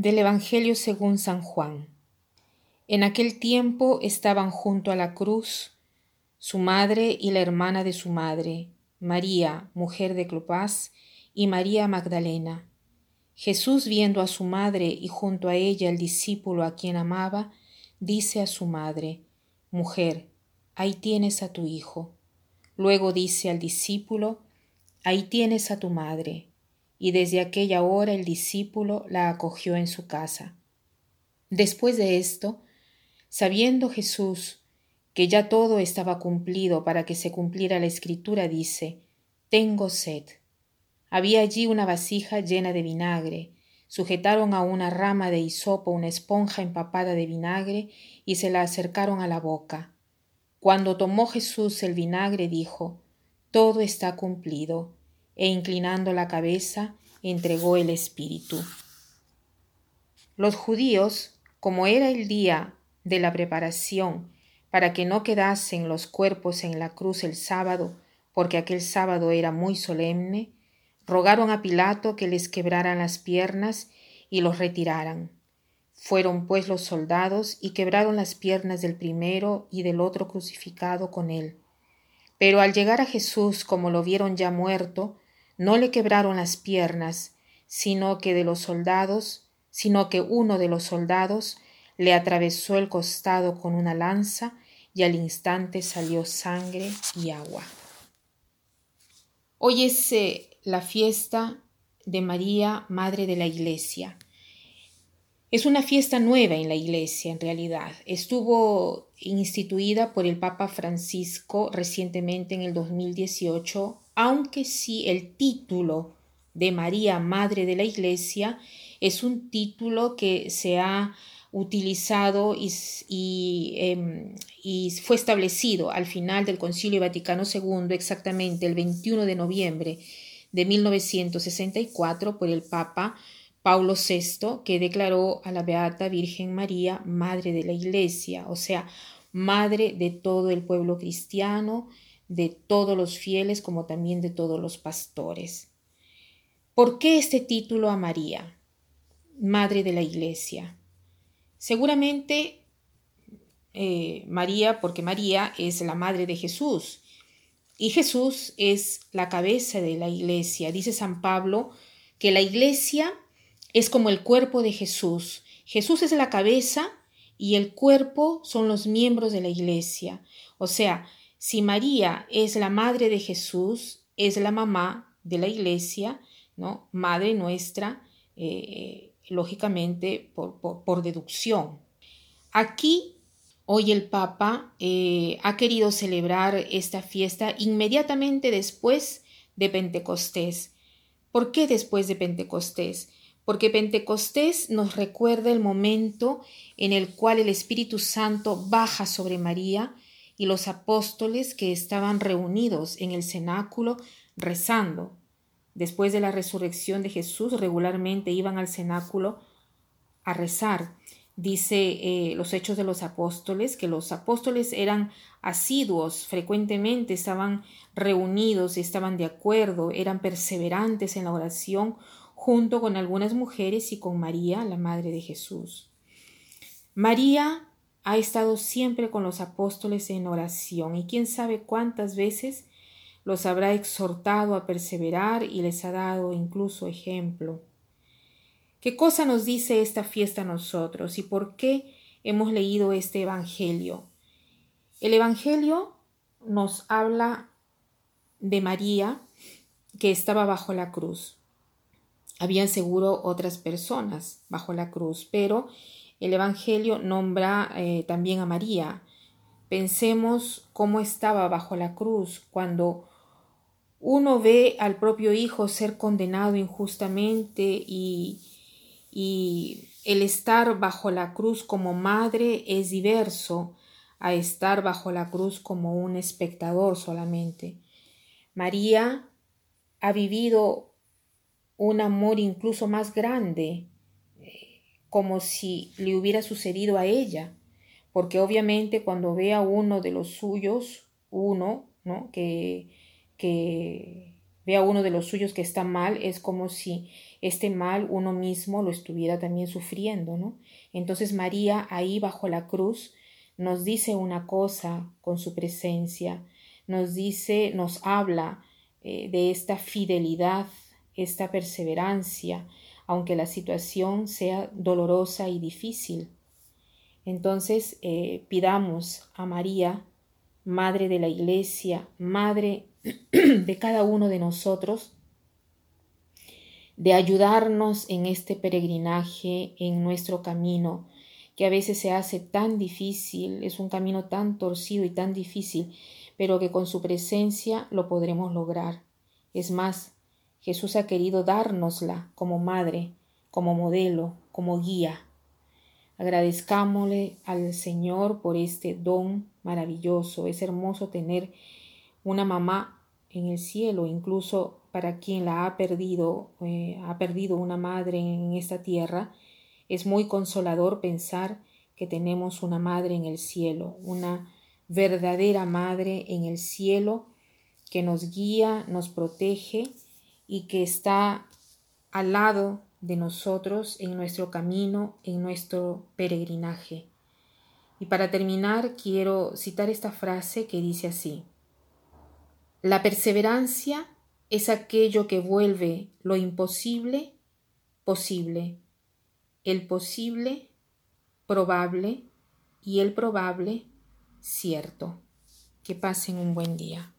Del Evangelio según San Juan. En aquel tiempo estaban junto a la cruz su madre y la hermana de su madre, María, mujer de Clopas, y María Magdalena. Jesús, viendo a su madre y junto a ella el discípulo a quien amaba, dice a su madre, Mujer, ahí tienes a tu hijo. Luego dice al discípulo, Ahí tienes a tu madre. Y desde aquella hora el discípulo la acogió en su casa. Después de esto, sabiendo Jesús que ya todo estaba cumplido para que se cumpliera la escritura, dice, Tengo sed. Había allí una vasija llena de vinagre. Sujetaron a una rama de hisopo una esponja empapada de vinagre y se la acercaron a la boca. Cuando tomó Jesús el vinagre, dijo, Todo está cumplido, e inclinando la cabeza, entregó el Espíritu. Los judíos, como era el día de la preparación, para que no quedasen los cuerpos en la cruz el sábado, porque aquel sábado era muy solemne, rogaron a Pilato que les quebraran las piernas y los retiraran. Fueron pues los soldados y quebraron las piernas del primero y del otro crucificado con él. Pero al llegar a Jesús, como lo vieron ya muerto, no le quebraron las piernas, sino que de los soldados, sino que uno de los soldados le atravesó el costado con una lanza y al instante salió sangre y agua. Hoy es eh, la fiesta de María, Madre de la Iglesia. Es una fiesta nueva en la Iglesia, en realidad. Estuvo instituida por el Papa Francisco recientemente en el 2018, aunque sí el título de María, Madre de la Iglesia, es un título que se ha utilizado y, em, y, fue establecido al final del Concilio Vaticano II, exactamente el 21 de noviembre de 1964 por el Papa Paulo VI, que declaró a la Beata Virgen María Madre de la Iglesia, o sea, Madre de todo el pueblo cristiano, de todos los fieles como también de todos los pastores. ¿Por qué este título a María, Madre de la Iglesia? Seguramente eh, María, porque María es la Madre de Jesús, y Jesús es la cabeza de la iglesia. Dice San Pablo que la iglesia es como el cuerpo de Jesús. Jesús es la cabeza y el cuerpo son los miembros de la iglesia. O sea, si María es la madre de Jesús, es la mamá de la iglesia, ¿no? Madre nuestra, eh, lógicamente por, deducción. Aquí Hoy el Papa eh, ha querido celebrar esta fiesta inmediatamente después de Pentecostés. ¿Por qué después de Pentecostés? Porque Pentecostés nos recuerda el momento en el cual el Espíritu Santo baja sobre María y los apóstoles que estaban reunidos en el cenáculo rezando. Después de la resurrección de Jesús regularmente iban al cenáculo a rezar dice eh, los hechos de los apóstoles, que los apóstoles eran asiduos, frecuentemente estaban reunidos, estaban de acuerdo, eran perseverantes en la oración junto con algunas mujeres y con María, la Madre de Jesús. María ha estado siempre con los apóstoles en oración y quién sabe cuántas veces los habrá exhortado a perseverar y les ha dado incluso ejemplo. ¿Qué cosa nos dice esta fiesta a nosotros y por qué hemos leído este Evangelio? El Evangelio nos habla de María que estaba bajo la cruz. Habían seguro otras personas bajo la cruz, pero el Evangelio nombra eh, también a María. Pensemos cómo estaba bajo la cruz cuando uno ve al propio Hijo ser condenado injustamente y, y el estar bajo la cruz como madre es diverso a estar bajo la cruz como un espectador solamente. María ha vivido un amor incluso más grande, como si le hubiera sucedido a ella, porque obviamente cuando ve a uno de los suyos, uno, ¿no? que, que ve a uno de los suyos que está mal, es como si este mal uno mismo lo estuviera también sufriendo, ¿no? Entonces María ahí bajo la cruz nos dice una cosa con su presencia, nos dice, nos habla eh, de esta fidelidad, esta perseverancia, aunque la situación sea dolorosa y difícil. Entonces eh, pidamos a María, Madre de la Iglesia, Madre de cada uno de nosotros, de ayudarnos en este peregrinaje, en nuestro camino, que a veces se hace tan difícil, es un camino tan torcido y tan difícil, pero que con su presencia lo podremos lograr. Es más, Jesús ha querido dárnosla como madre, como modelo, como guía. Agradezcámosle al Señor por este don maravilloso. Es hermoso tener una mamá en el cielo, incluso para quien la ha perdido, eh, ha perdido una madre en esta tierra. Es muy consolador pensar que tenemos una madre en el cielo, una verdadera madre en el cielo que nos guía, nos protege y que está al lado de nosotros en nuestro camino, en nuestro peregrinaje. Y para terminar, quiero citar esta frase que dice así. La perseverancia es aquello que vuelve lo imposible posible, el posible probable y el probable cierto. Que pasen un buen día.